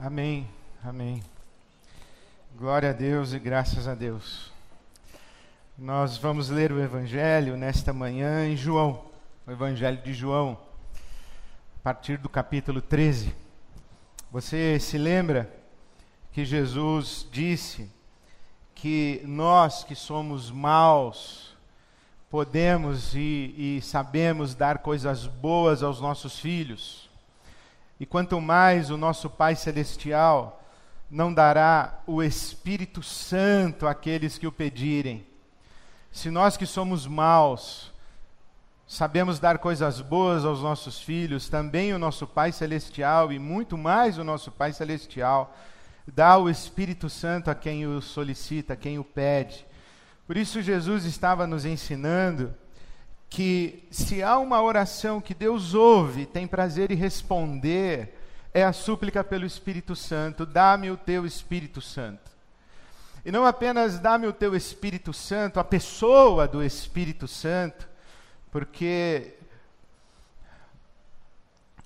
Amém, amém. Glória a Deus e graças a Deus. Nós vamos ler o Evangelho nesta manhã em João, o Evangelho de João, a partir do capítulo 13. Você se lembra que Jesus disse que nós que somos maus, podemos e, e sabemos dar coisas boas aos nossos filhos. E quanto mais o nosso Pai Celestial não dará o Espírito Santo àqueles que o pedirem. Se nós que somos maus sabemos dar coisas boas aos nossos filhos, também o nosso Pai Celestial e muito mais o nosso Pai Celestial dá o Espírito Santo a quem o solicita, a quem o pede. Por isso, Jesus estava nos ensinando que se há uma oração que Deus ouve, tem prazer em responder, é a súplica pelo Espírito Santo: dá-me o teu Espírito Santo. E não apenas dá-me o teu Espírito Santo, a pessoa do Espírito Santo, porque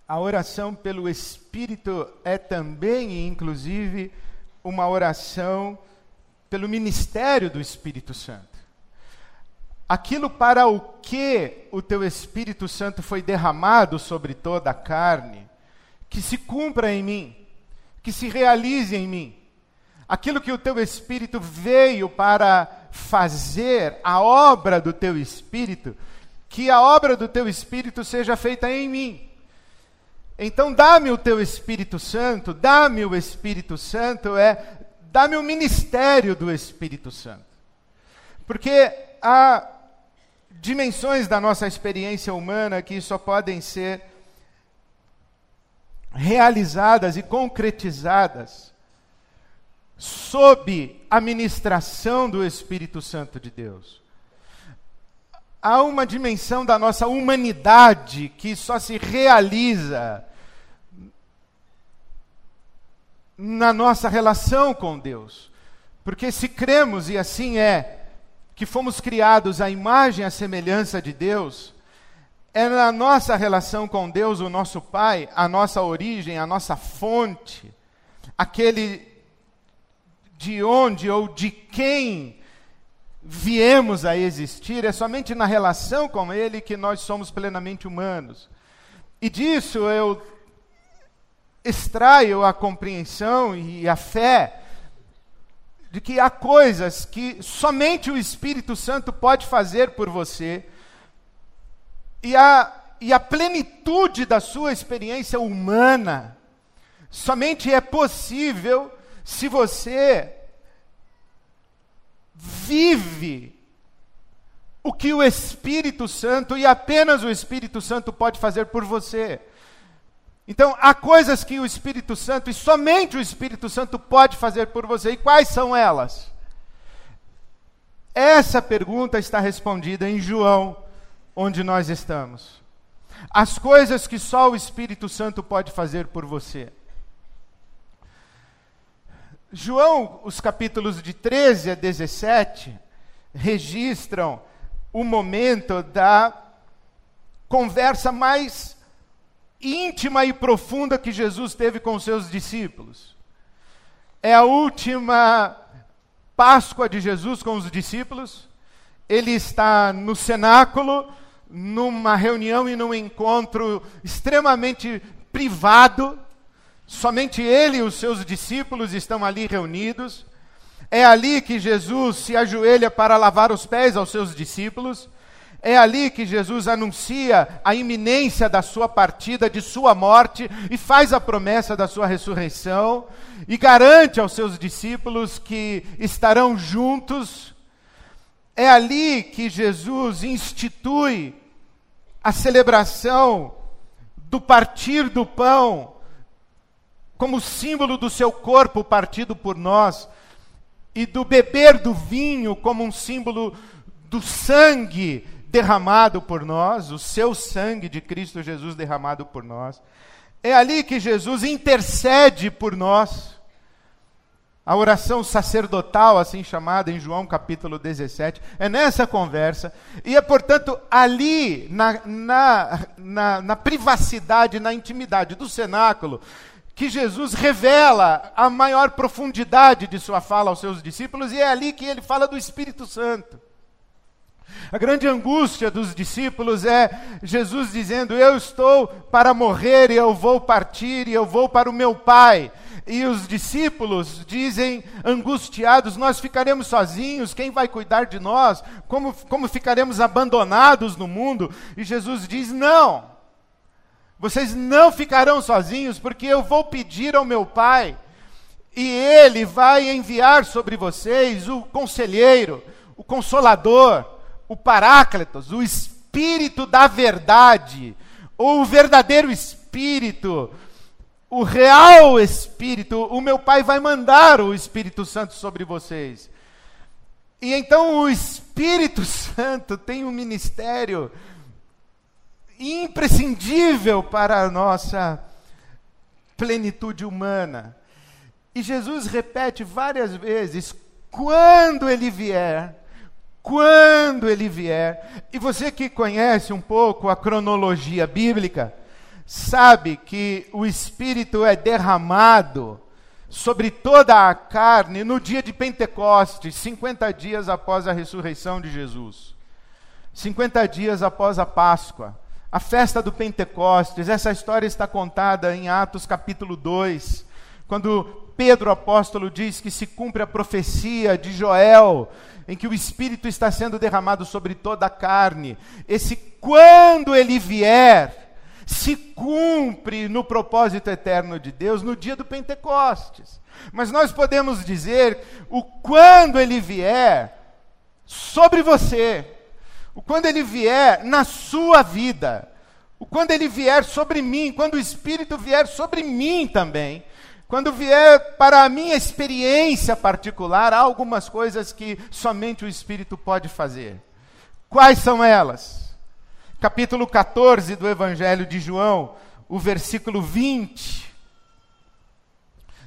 a oração pelo Espírito é também, inclusive, uma oração pelo ministério do Espírito Santo. Aquilo para o que o teu Espírito Santo foi derramado sobre toda a carne, que se cumpra em mim, que se realize em mim. Aquilo que o teu Espírito veio para fazer, a obra do teu Espírito, que a obra do teu Espírito seja feita em mim. Então, dá-me o teu Espírito Santo, dá-me o Espírito Santo, é dá-me o ministério do Espírito Santo. Porque há dimensões da nossa experiência humana que só podem ser realizadas e concretizadas sob a ministração do Espírito Santo de Deus. Há uma dimensão da nossa humanidade que só se realiza na nossa relação com Deus. Porque se cremos, e assim é, que fomos criados à imagem e à semelhança de Deus, é na nossa relação com Deus, o nosso Pai, a nossa origem, a nossa fonte, aquele de onde ou de quem viemos a existir, é somente na relação com Ele que nós somos plenamente humanos. E disso eu extraio a compreensão e a fé de que há coisas que somente o Espírito Santo pode fazer por você, e a, e a plenitude da sua experiência humana somente é possível se você vive o que o Espírito Santo e apenas o Espírito Santo pode fazer por você. Então, há coisas que o Espírito Santo e somente o Espírito Santo pode fazer por você. E quais são elas? Essa pergunta está respondida em João, onde nós estamos. As coisas que só o Espírito Santo pode fazer por você. João, os capítulos de 13 a 17, registram o momento da conversa mais íntima e profunda que Jesus teve com seus discípulos. É a última Páscoa de Jesus com os discípulos. Ele está no cenáculo, numa reunião e num encontro extremamente privado. Somente ele e os seus discípulos estão ali reunidos. É ali que Jesus se ajoelha para lavar os pés aos seus discípulos. É ali que Jesus anuncia a iminência da sua partida, de sua morte, e faz a promessa da sua ressurreição, e garante aos seus discípulos que estarão juntos. É ali que Jesus institui a celebração do partir do pão, como símbolo do seu corpo partido por nós, e do beber do vinho como um símbolo do sangue derramado por nós, o seu sangue de Cristo Jesus derramado por nós. É ali que Jesus intercede por nós. A oração sacerdotal, assim chamada em João capítulo 17, é nessa conversa, e é, portanto, ali, na, na, na, na privacidade, na intimidade do cenáculo, que Jesus revela a maior profundidade de sua fala aos seus discípulos, e é ali que ele fala do Espírito Santo. A grande angústia dos discípulos é Jesus dizendo: Eu estou para morrer e eu vou partir e eu vou para o meu Pai. E os discípulos dizem, angustiados: Nós ficaremos sozinhos, quem vai cuidar de nós? Como, como ficaremos abandonados no mundo? E Jesus diz: Não, vocês não ficarão sozinhos, porque eu vou pedir ao meu Pai, e Ele vai enviar sobre vocês o conselheiro, o consolador, o Paráclitos, o Espírito da verdade, ou o verdadeiro Espírito o real Espírito, o meu Pai vai mandar o Espírito Santo sobre vocês. E então o Espírito Santo tem um ministério imprescindível para a nossa plenitude humana. E Jesus repete várias vezes: quando ele vier, quando ele vier. E você que conhece um pouco a cronologia bíblica, sabe que o Espírito é derramado sobre toda a carne no dia de Pentecostes, 50 dias após a ressurreição de Jesus. 50 dias após a Páscoa, a festa do Pentecostes. Essa história está contada em Atos capítulo 2, quando Pedro apóstolo diz que se cumpre a profecia de Joel, em que o Espírito está sendo derramado sobre toda a carne. Esse quando ele vier, se cumpre no propósito eterno de Deus no dia do Pentecostes. Mas nós podemos dizer o quando ele vier sobre você, o quando ele vier na sua vida, o quando ele vier sobre mim, quando o Espírito vier sobre mim também, quando vier para a minha experiência particular, há algumas coisas que somente o Espírito pode fazer. Quais são elas? capítulo 14 do Evangelho de João, o versículo 20.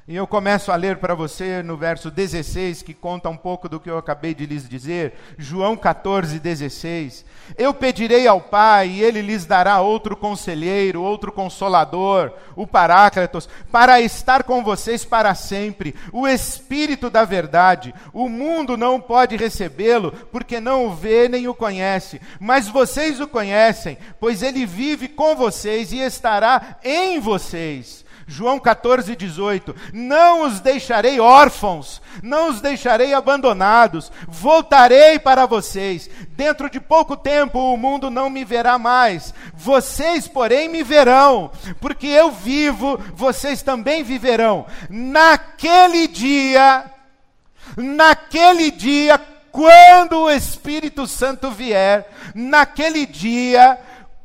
E eu começo a ler para você no verso 16, que conta um pouco do que eu acabei de lhes dizer. João 14, 16. Eu pedirei ao Pai, e ele lhes dará outro conselheiro, outro consolador, o Paráclitos, para estar com vocês para sempre, o Espírito da Verdade. O mundo não pode recebê-lo, porque não o vê nem o conhece. Mas vocês o conhecem, pois ele vive com vocês e estará em vocês. João 14, 18: Não os deixarei órfãos, não os deixarei abandonados, voltarei para vocês. Dentro de pouco tempo o mundo não me verá mais, vocês, porém, me verão, porque eu vivo, vocês também viverão. Naquele dia, naquele dia, quando o Espírito Santo vier, naquele dia,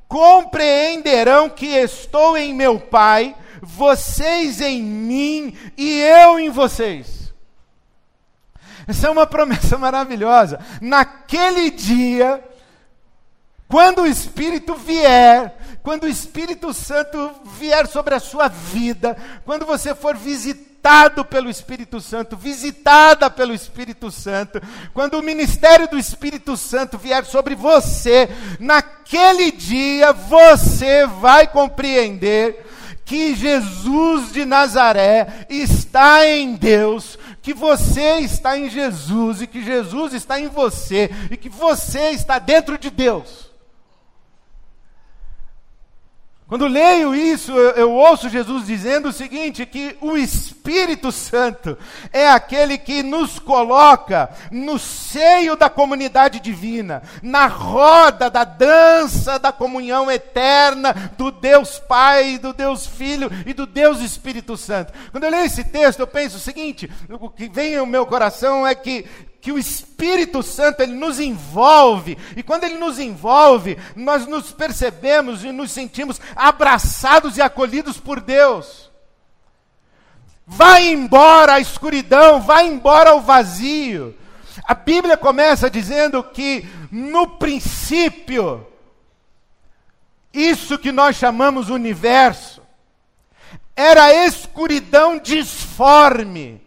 compreenderão que estou em meu Pai vocês em mim e eu em vocês. Essa é uma promessa maravilhosa. Naquele dia, quando o Espírito vier, quando o Espírito Santo vier sobre a sua vida, quando você for visitado pelo Espírito Santo, visitada pelo Espírito Santo, quando o ministério do Espírito Santo vier sobre você, naquele dia você vai compreender que Jesus de Nazaré está em Deus, que você está em Jesus e que Jesus está em você e que você está dentro de Deus. Quando leio isso, eu, eu, ouço Jesus dizendo o seguinte: que o Espírito Santo é aquele que nos coloca no seio da comunidade divina, na roda da dança da comunhão eterna do Deus Pai, do Deus Filho e do Deus Espírito Santo. Quando eu leio esse texto, eu penso o seguinte: o que vem ao meu coração é que que o Espírito Santo ele nos envolve, e quando ele nos envolve, nós nos percebemos e nos sentimos abraçados e acolhidos por Deus. Vai embora a escuridão, vai embora o vazio. A Bíblia começa dizendo que no princípio, isso que nós chamamos universo, era escuridão disforme,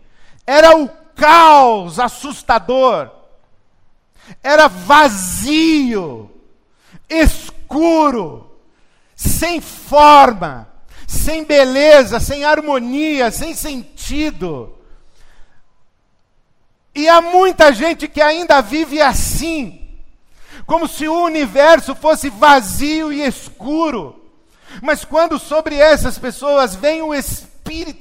era o caos assustador, era vazio, escuro, sem forma, sem beleza, sem harmonia, sem sentido. E há muita gente que ainda vive assim, como se o universo fosse vazio e escuro. Mas quando sobre essas pessoas vem o Espírito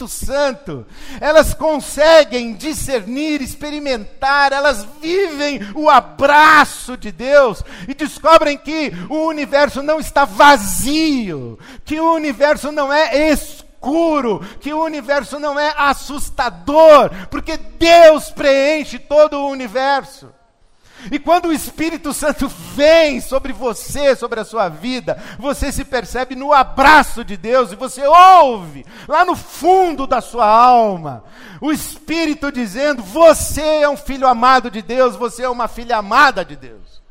Santo, elas conseguem discernir, experimentar, elas vivem o abraço de Deus e descobrem que o universo não está vazio, que o universo não é escuro, que o universo não é assustador, porque Deus preenche todo o universo. E quando o Espírito Santo vem sobre você, sobre a sua vida, você se percebe no abraço de Deus e você ouve, lá no fundo da sua alma, o Espírito dizendo: Você é um filho amado de Deus, você é uma filha amada de Deus.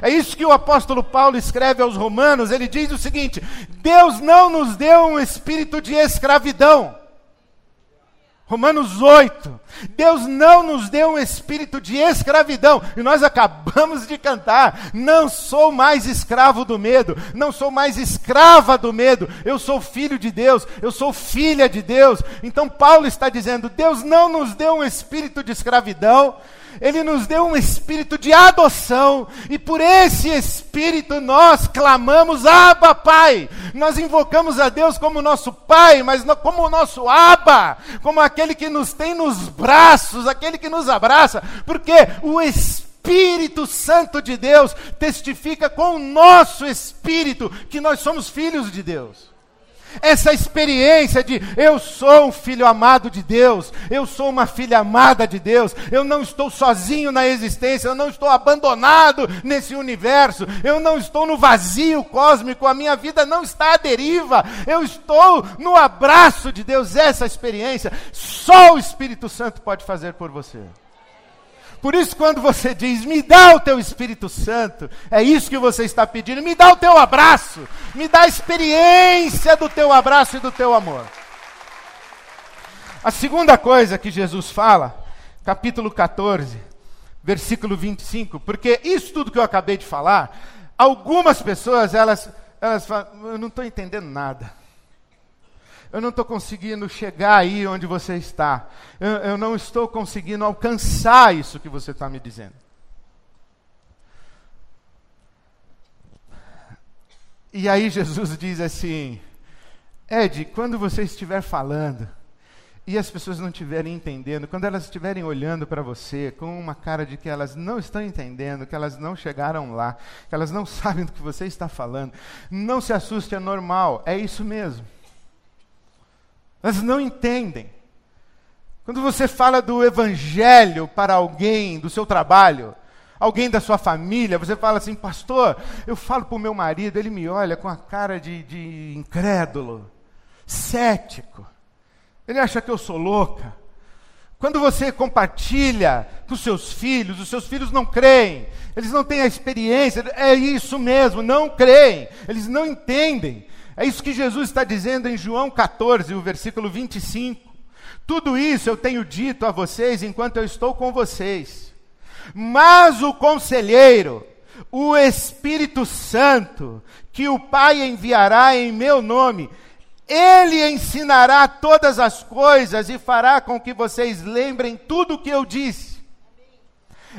É isso que o apóstolo Paulo escreve aos Romanos. Ele diz o seguinte: Deus não nos deu um espírito de escravidão. Romanos 8. Deus não nos deu um espírito de escravidão. E nós acabamos de cantar. Não sou mais escravo do medo. Não sou mais escrava do medo. Eu sou filho de Deus. Eu sou filha de Deus. Então Paulo está dizendo: Deus não nos deu um espírito de escravidão. Ele nos deu um espírito de adoção, e por esse espírito nós clamamos: Abba, Pai. Nós invocamos a Deus como nosso Pai, mas como nosso Abba, como aquele que nos tem nos braços, aquele que nos abraça, porque o Espírito Santo de Deus testifica com o nosso espírito que nós somos filhos de Deus essa experiência de eu sou um filho amado de Deus, eu sou uma filha amada de Deus, eu não estou sozinho na existência, eu não estou abandonado nesse universo, eu não estou no vazio cósmico, a minha vida não está à deriva, eu estou no abraço de Deus. Essa experiência só o Espírito Santo pode fazer por você. Por isso, quando você diz, me dá o teu Espírito Santo, é isso que você está pedindo, me dá o teu abraço, me dá a experiência do teu abraço e do teu amor. A segunda coisa que Jesus fala, capítulo 14, versículo 25, porque isso tudo que eu acabei de falar, algumas pessoas, elas, elas falam, eu não estou entendendo nada eu não estou conseguindo chegar aí onde você está. Eu, eu não estou conseguindo alcançar isso que você está me dizendo. E aí Jesus diz assim: Ed, quando você estiver falando e as pessoas não estiverem entendendo, quando elas estiverem olhando para você com uma cara de que elas não estão entendendo, que elas não chegaram lá, que elas não sabem do que você está falando, não se assuste, é normal, é isso mesmo. Elas não entendem. Quando você fala do evangelho para alguém do seu trabalho, alguém da sua família, você fala assim, pastor, eu falo para o meu marido, ele me olha com a cara de, de incrédulo, cético. Ele acha que eu sou louca. Quando você compartilha com seus filhos, os seus filhos não creem, eles não têm a experiência, é isso mesmo, não creem, eles não entendem. É isso que Jesus está dizendo em João 14, o versículo 25. Tudo isso eu tenho dito a vocês enquanto eu estou com vocês. Mas o conselheiro, o Espírito Santo, que o Pai enviará em meu nome, ele ensinará todas as coisas e fará com que vocês lembrem tudo o que eu disse.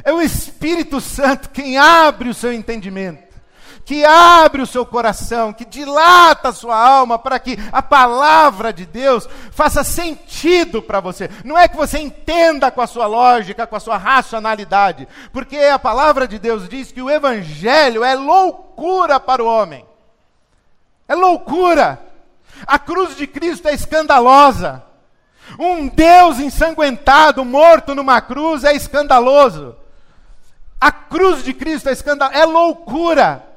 É o Espírito Santo quem abre o seu entendimento que abre o seu coração, que dilata a sua alma para que a palavra de Deus faça sentido para você. Não é que você entenda com a sua lógica, com a sua racionalidade, porque a palavra de Deus diz que o evangelho é loucura para o homem. É loucura. A cruz de Cristo é escandalosa. Um Deus ensanguentado, morto numa cruz, é escandaloso. A cruz de Cristo é escandalosa, é loucura.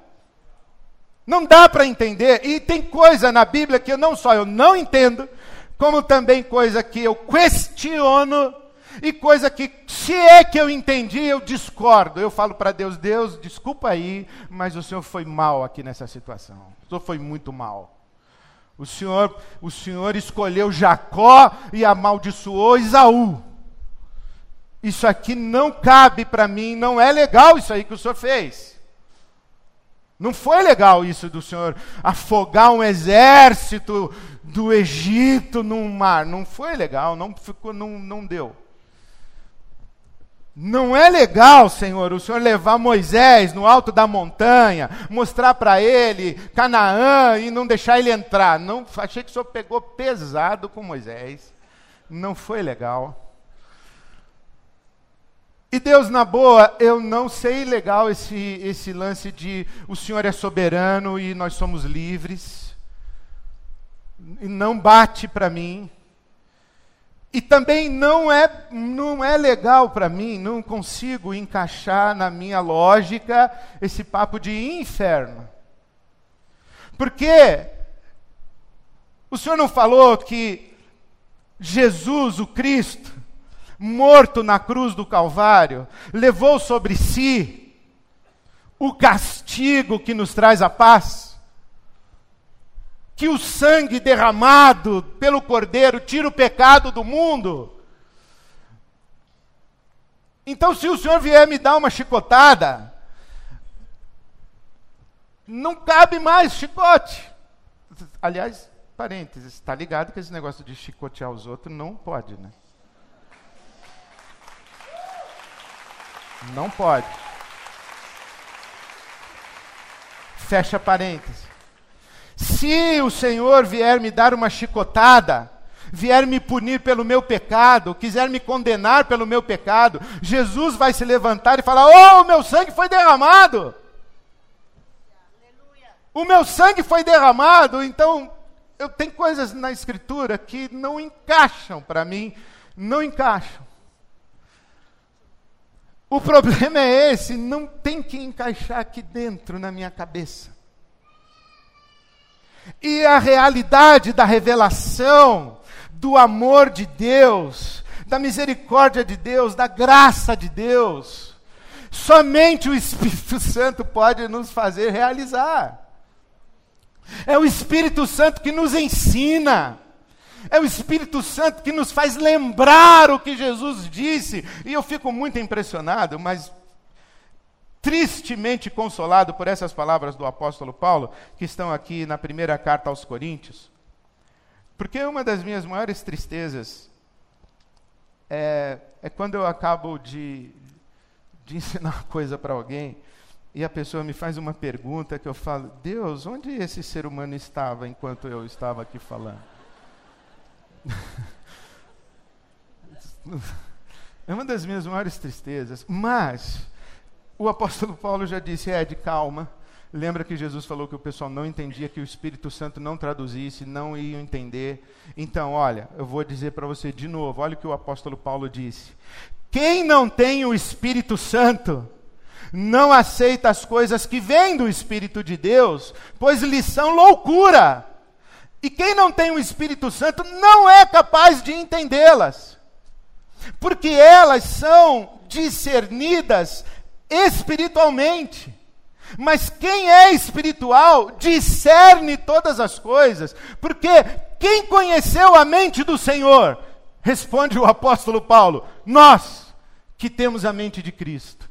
Não dá para entender. E tem coisa na Bíblia que não só eu não entendo, como também coisa que eu questiono e coisa que, se é que eu entendi, eu discordo. Eu falo para Deus: Deus, desculpa aí, mas o Senhor foi mal aqui nessa situação. O Senhor foi muito mal. O Senhor, o Senhor escolheu Jacó e amaldiçoou Isaú. Isso aqui não cabe para mim, não é legal isso aí que o Senhor fez. Não foi legal isso do Senhor afogar um exército do Egito num mar. Não foi legal, não ficou, não, não deu. Não é legal, Senhor, o Senhor levar Moisés no alto da montanha, mostrar para ele Canaã e não deixar ele entrar. Não, achei que o Senhor pegou pesado com Moisés. Não foi legal. E Deus, na boa, eu não sei legal esse, esse lance de o Senhor é soberano e nós somos livres. E não bate para mim. E também não é, não é legal para mim, não consigo encaixar na minha lógica esse papo de inferno. Porque o Senhor não falou que Jesus, o Cristo, morto na cruz do Calvário, levou sobre si o castigo que nos traz a paz? que o sangue derramado pelo Cordeiro tira o pecado do mundo. Então, se o Senhor vier me dar uma chicotada, não cabe mais chicote. Aliás, parênteses, está ligado que esse negócio de chicotear os outros não pode, né? Não pode. Fecha parênteses. Se o Senhor vier me dar uma chicotada, vier me punir pelo meu pecado, quiser me condenar pelo meu pecado, Jesus vai se levantar e falar: Oh, o meu sangue foi derramado. O meu sangue foi derramado, então eu tenho coisas na Escritura que não encaixam para mim, não encaixam. O problema é esse, não tem que encaixar aqui dentro na minha cabeça. E a realidade da revelação do amor de Deus, da misericórdia de Deus, da graça de Deus, somente o Espírito Santo pode nos fazer realizar. É o Espírito Santo que nos ensina. É o Espírito Santo que nos faz lembrar o que Jesus disse. E eu fico muito impressionado, mas tristemente consolado por essas palavras do apóstolo Paulo, que estão aqui na primeira carta aos Coríntios. Porque uma das minhas maiores tristezas é, é quando eu acabo de, de ensinar uma coisa para alguém e a pessoa me faz uma pergunta que eu falo: Deus, onde esse ser humano estava enquanto eu estava aqui falando? É uma das minhas maiores tristezas, mas o apóstolo Paulo já disse: é, de calma. Lembra que Jesus falou que o pessoal não entendia, que o Espírito Santo não traduzisse, não iam entender. Então, olha, eu vou dizer para você de novo: olha o que o apóstolo Paulo disse. Quem não tem o Espírito Santo, não aceita as coisas que vêm do Espírito de Deus, pois lhes são loucura. E quem não tem o Espírito Santo não é capaz de entendê-las, porque elas são discernidas espiritualmente. Mas quem é espiritual discerne todas as coisas, porque quem conheceu a mente do Senhor? Responde o apóstolo Paulo: Nós que temos a mente de Cristo.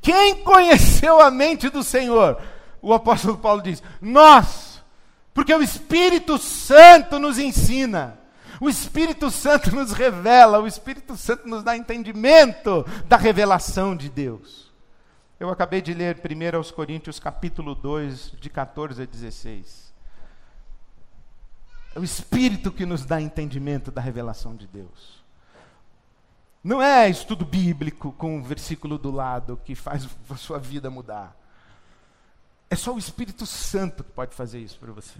Quem conheceu a mente do Senhor? O apóstolo Paulo diz: Nós, porque o Espírito Santo nos ensina. O Espírito Santo nos revela, o Espírito Santo nos dá entendimento da revelação de Deus. Eu acabei de ler 1 aos Coríntios capítulo 2, de 14 a 16. É o Espírito que nos dá entendimento da revelação de Deus. Não é estudo bíblico com um versículo do lado que faz a sua vida mudar. É só o Espírito Santo que pode fazer isso para você.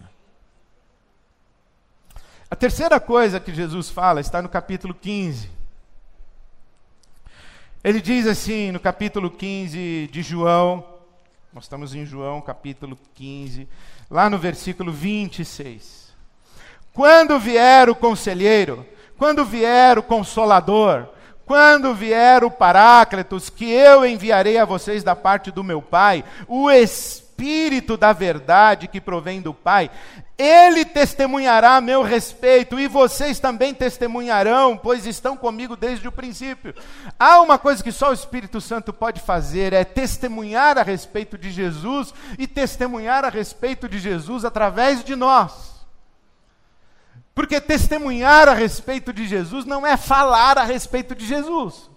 A terceira coisa que Jesus fala está no capítulo 15. Ele diz assim, no capítulo 15 de João, nós estamos em João, capítulo 15, lá no versículo 26. Quando vier o conselheiro, quando vier o consolador, quando vier o Paráclitos, que eu enviarei a vocês da parte do meu Pai, o Espírito da verdade que provém do Pai, ele testemunhará a meu respeito e vocês também testemunharão, pois estão comigo desde o princípio. Há uma coisa que só o Espírito Santo pode fazer: é testemunhar a respeito de Jesus e testemunhar a respeito de Jesus através de nós. Porque testemunhar a respeito de Jesus não é falar a respeito de Jesus.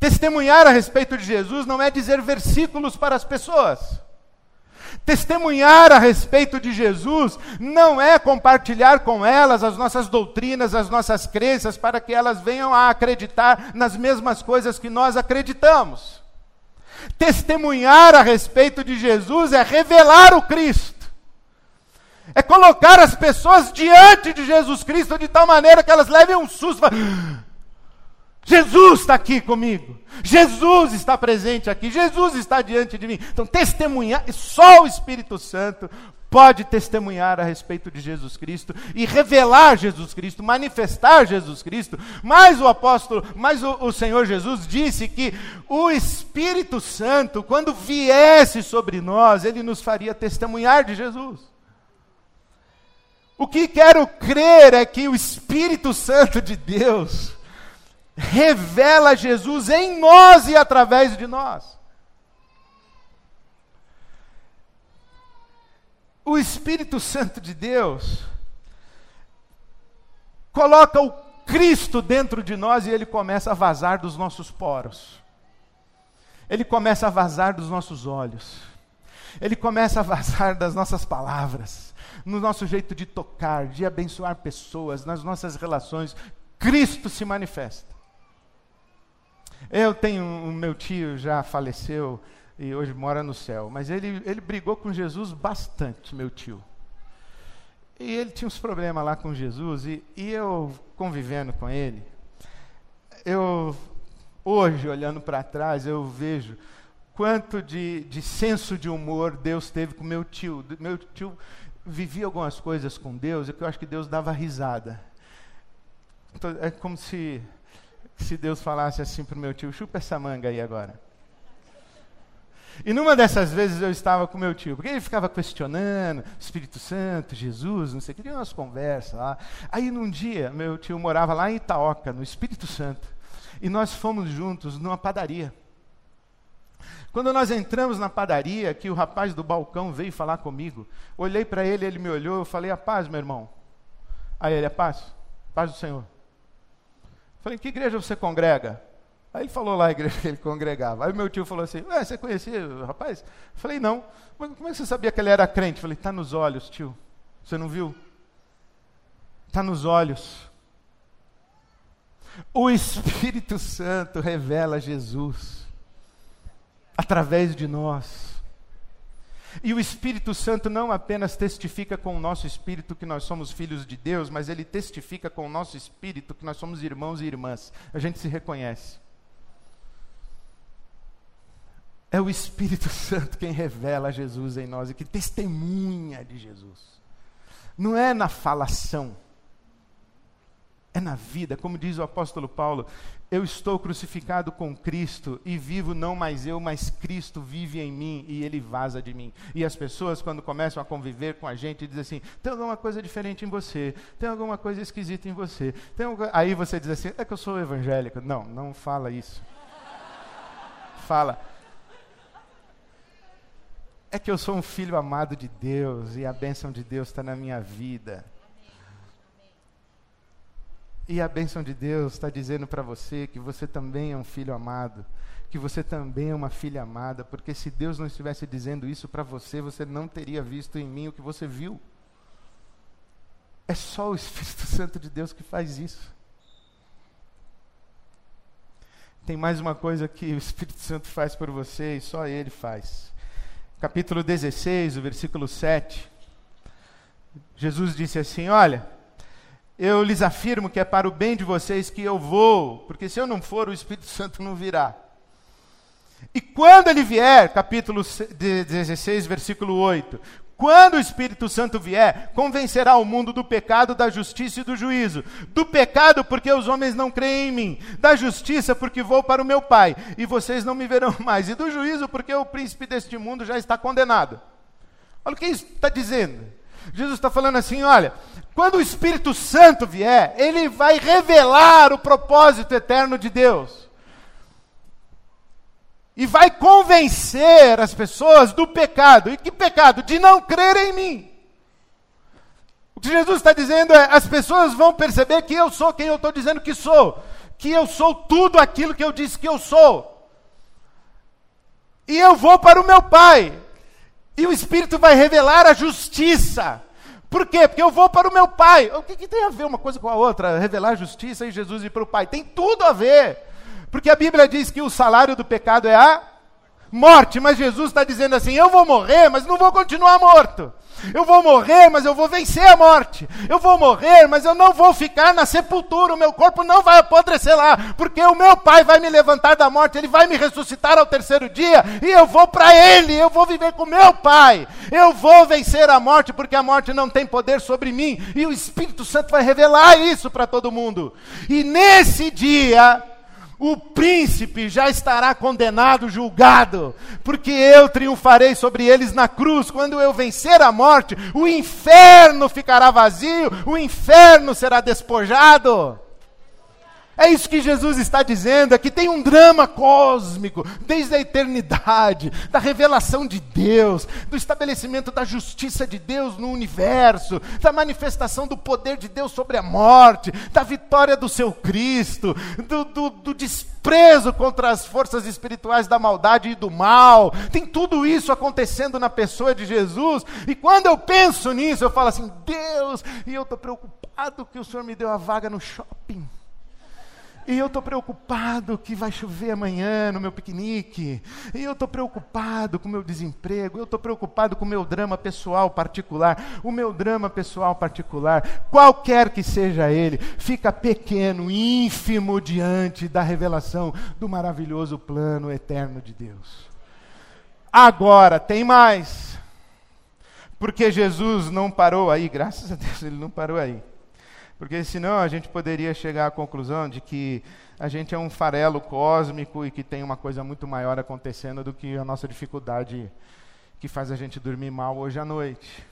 Testemunhar a respeito de Jesus não é dizer versículos para as pessoas. Testemunhar a respeito de Jesus não é compartilhar com elas as nossas doutrinas, as nossas crenças, para que elas venham a acreditar nas mesmas coisas que nós acreditamos. Testemunhar a respeito de Jesus é revelar o Cristo, é colocar as pessoas diante de Jesus Cristo de tal maneira que elas levem um susto. Jesus está aqui comigo. Jesus está presente aqui. Jesus está diante de mim. Então, testemunhar, só o Espírito Santo pode testemunhar a respeito de Jesus Cristo e revelar Jesus Cristo, manifestar Jesus Cristo. Mas o apóstolo, mas o, o Senhor Jesus disse que o Espírito Santo, quando viesse sobre nós, ele nos faria testemunhar de Jesus. O que quero crer é que o Espírito Santo de Deus revela Jesus em nós e através de nós. O Espírito Santo de Deus coloca o Cristo dentro de nós e ele começa a vazar dos nossos poros. Ele começa a vazar dos nossos olhos. Ele começa a vazar das nossas palavras, no nosso jeito de tocar, de abençoar pessoas, nas nossas relações. Cristo se manifesta. Eu tenho um meu tio já faleceu e hoje mora no céu, mas ele, ele brigou com Jesus bastante, meu tio. E ele tinha uns problemas lá com Jesus e, e eu convivendo com ele, eu hoje olhando para trás eu vejo quanto de, de senso de humor Deus teve com meu tio. Meu tio vivia algumas coisas com Deus e que eu acho que Deus dava risada. Então, é como se se Deus falasse assim para o meu tio: chupa essa manga aí agora. E numa dessas vezes eu estava com meu tio, porque ele ficava questionando, Espírito Santo, Jesus, não sei o que, tinha umas conversas lá. Aí num dia, meu tio morava lá em Itaoca, no Espírito Santo, e nós fomos juntos numa padaria. Quando nós entramos na padaria, que o rapaz do balcão veio falar comigo, olhei para ele, ele me olhou, eu falei, a paz, meu irmão. Aí ele, a paz, paz do Senhor. Falei, que igreja você congrega? Aí ele falou lá a igreja que ele congregava. Aí meu tio falou assim: Ué, você conhecia o rapaz? Falei, não. Mas como é que você sabia que ele era crente? Falei, está nos olhos, tio. Você não viu? Está nos olhos. O Espírito Santo revela Jesus através de nós. E o Espírito Santo não apenas testifica com o nosso espírito que nós somos filhos de Deus, mas ele testifica com o nosso espírito que nós somos irmãos e irmãs. A gente se reconhece. É o Espírito Santo quem revela Jesus em nós e que testemunha de Jesus. Não é na falação, é na vida, como diz o apóstolo Paulo: eu estou crucificado com Cristo e vivo não mais eu, mas Cristo vive em mim e ele vaza de mim. E as pessoas, quando começam a conviver com a gente, dizem assim: tem alguma coisa diferente em você, tem alguma coisa esquisita em você. Alguma... Aí você diz assim: é que eu sou evangélico. Não, não fala isso. Fala. É que eu sou um filho amado de Deus e a bênção de Deus está na minha vida. E a bênção de Deus está dizendo para você que você também é um filho amado, que você também é uma filha amada, porque se Deus não estivesse dizendo isso para você, você não teria visto em mim o que você viu. É só o Espírito Santo de Deus que faz isso. Tem mais uma coisa que o Espírito Santo faz por você e só Ele faz. Capítulo 16, o versículo 7. Jesus disse assim: Olha eu lhes afirmo que é para o bem de vocês que eu vou, porque se eu não for, o Espírito Santo não virá. E quando ele vier, capítulo 16, versículo 8: quando o Espírito Santo vier, convencerá o mundo do pecado, da justiça e do juízo. Do pecado, porque os homens não creem em mim. Da justiça, porque vou para o meu Pai, e vocês não me verão mais. E do juízo, porque o príncipe deste mundo já está condenado. Olha o que isso está dizendo. Jesus está falando assim: olha, quando o Espírito Santo vier, ele vai revelar o propósito eterno de Deus. E vai convencer as pessoas do pecado. E que pecado? De não crer em mim. O que Jesus está dizendo é: as pessoas vão perceber que eu sou quem eu estou dizendo que sou, que eu sou tudo aquilo que eu disse que eu sou. E eu vou para o meu Pai, e o Espírito vai revelar a justiça. Por quê? Porque eu vou para o meu Pai. O que, que tem a ver uma coisa com a outra? Revelar a justiça e Jesus ir para o Pai. Tem tudo a ver. Porque a Bíblia diz que o salário do pecado é a morte, mas Jesus está dizendo assim: eu vou morrer, mas não vou continuar morto. Eu vou morrer, mas eu vou vencer a morte. Eu vou morrer, mas eu não vou ficar na sepultura. O meu corpo não vai apodrecer lá, porque o meu Pai vai me levantar da morte, ele vai me ressuscitar ao terceiro dia, e eu vou para ele, eu vou viver com meu Pai. Eu vou vencer a morte, porque a morte não tem poder sobre mim, e o Espírito Santo vai revelar isso para todo mundo. E nesse dia, o príncipe já estará condenado, julgado, porque eu triunfarei sobre eles na cruz. Quando eu vencer a morte, o inferno ficará vazio, o inferno será despojado. É isso que Jesus está dizendo, é que tem um drama cósmico, desde a eternidade, da revelação de Deus, do estabelecimento da justiça de Deus no universo, da manifestação do poder de Deus sobre a morte, da vitória do seu Cristo, do, do, do desprezo contra as forças espirituais da maldade e do mal. Tem tudo isso acontecendo na pessoa de Jesus, e quando eu penso nisso, eu falo assim: Deus, e eu estou preocupado que o Senhor me deu a vaga no shopping. E eu estou preocupado que vai chover amanhã no meu piquenique. E eu estou preocupado com o meu desemprego. Eu estou preocupado com o meu drama pessoal particular. O meu drama pessoal particular, qualquer que seja ele, fica pequeno, ínfimo diante da revelação do maravilhoso plano eterno de Deus. Agora, tem mais. Porque Jesus não parou aí, graças a Deus, ele não parou aí. Porque senão a gente poderia chegar à conclusão de que a gente é um farelo cósmico e que tem uma coisa muito maior acontecendo do que a nossa dificuldade que faz a gente dormir mal hoje à noite.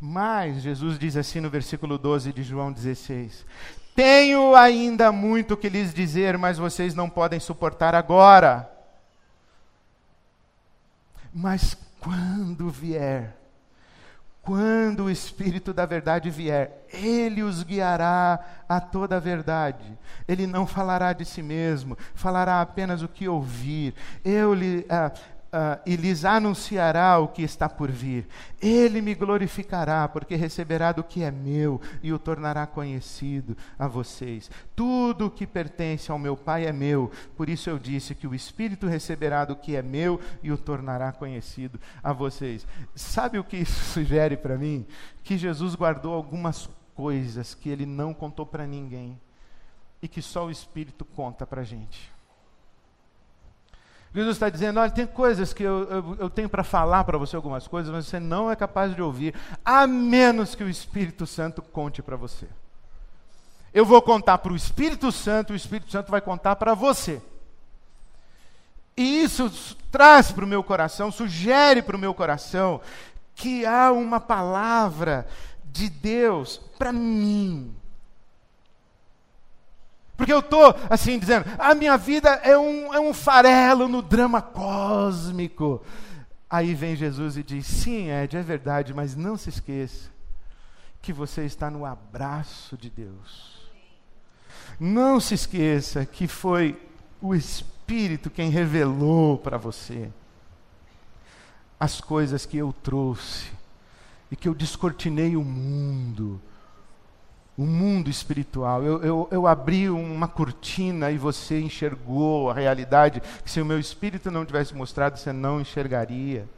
Mas Jesus diz assim no versículo 12 de João 16: Tenho ainda muito que lhes dizer, mas vocês não podem suportar agora. Mas quando vier quando o Espírito da Verdade vier, ele os guiará a toda a verdade. Ele não falará de si mesmo, falará apenas o que ouvir. Eu lhe, ah, uh, e lhes anunciará o que está por vir. Ele me glorificará, porque receberá do que é meu e o tornará conhecido a vocês. Tudo o que pertence ao meu Pai é meu, por isso eu disse que o Espírito receberá do que é meu e o tornará conhecido a vocês. Sabe o que isso sugere para mim? Que Jesus guardou algumas coisas que ele não contou para ninguém e que só o Espírito conta para a gente. Jesus está dizendo: olha, tem coisas que eu, eu, eu tenho para falar para você, algumas coisas, mas você não é capaz de ouvir, a menos que o Espírito Santo conte para você. Eu vou contar para o Espírito Santo, o Espírito Santo vai contar para você. E isso traz para o meu coração, sugere para o meu coração, que há uma palavra de Deus para mim porque eu estou, assim, dizendo, a minha vida é um, é um farelo no drama cósmico. Aí vem Jesus e diz: sim, Ed, é verdade, mas não se esqueça que você está no abraço de Deus. Não se esqueça que foi o Espírito quem revelou para você as coisas que eu trouxe e que eu descortinei o mundo o mundo espiritual. Eu, eu, eu, abri uma cortina e você enxergou a realidade que se o meu espírito não tivesse mostrado, você não enxergaria.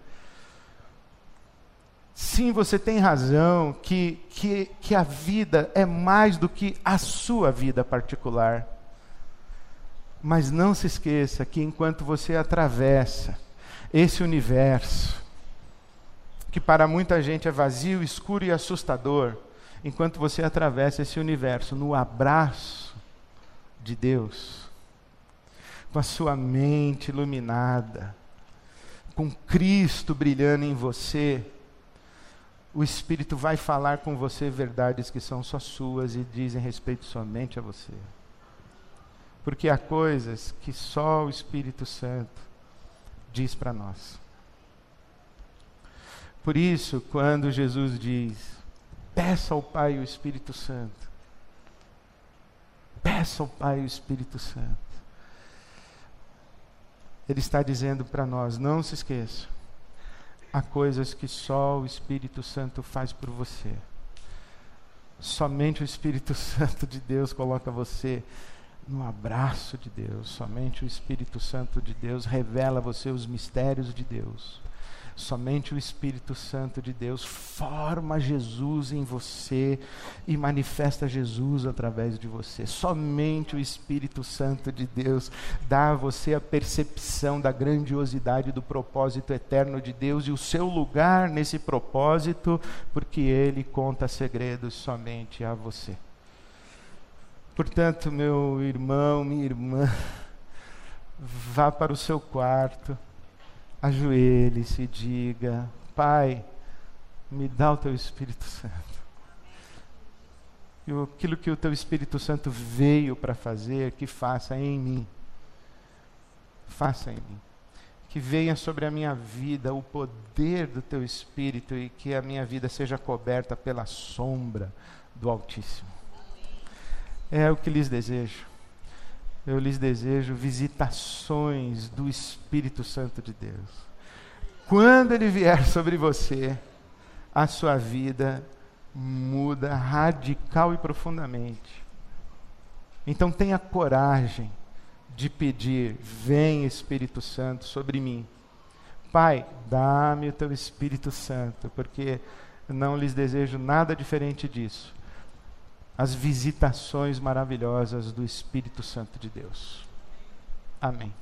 Sim, você tem razão que, que, que a vida é mais do que a sua vida particular. Mas não se esqueça que enquanto você atravessa esse universo, que para muita gente é vazio, escuro e assustador, enquanto você atravessa esse universo no abraço de Deus, com a sua mente iluminada, com Cristo brilhando em você, o Espírito vai falar com você verdades que são só suas e dizem respeito somente a você. Porque há coisas que só o Espírito Santo diz para nós. Por isso, quando Jesus diz: Peça ao Pai o Espírito Santo. Peça ao Pai o Espírito Santo. Ele está dizendo para nós: não se esqueça, há coisas que só o Espírito Santo faz por você. Somente o Espírito Santo de Deus coloca você no abraço de Deus. Somente o Espírito Santo de Deus revela a você os mistérios de Deus. Somente o Espírito Santo de Deus forma Jesus em você e manifesta Jesus através de você. Somente o Espírito Santo de Deus dá a você a percepção da grandiosidade do propósito eterno de Deus e o seu lugar nesse propósito, porque ele conta segredos somente a você. Portanto, meu irmão, minha irmã, vá para o seu quarto ajoelhe-se e diga: Pai, me dá o teu Espírito Santo. E aquilo que o teu Espírito Santo veio para fazer, que faça em mim. Faça em mim. Que venha sobre a minha vida o poder do teu Espírito e que a minha vida seja coberta pela sombra do Altíssimo. É o que lhes desejo eu lhes desejo visitações do Espírito Santo de Deus. Quando ele vier sobre você, a sua vida muda radical e profundamente. Então tenha coragem de pedir: Vem Espírito Santo sobre mim. Pai, dá-me o teu Espírito Santo, porque não lhes desejo nada diferente disso as visitações maravilhosas do Espírito Santo de Deus. Amém.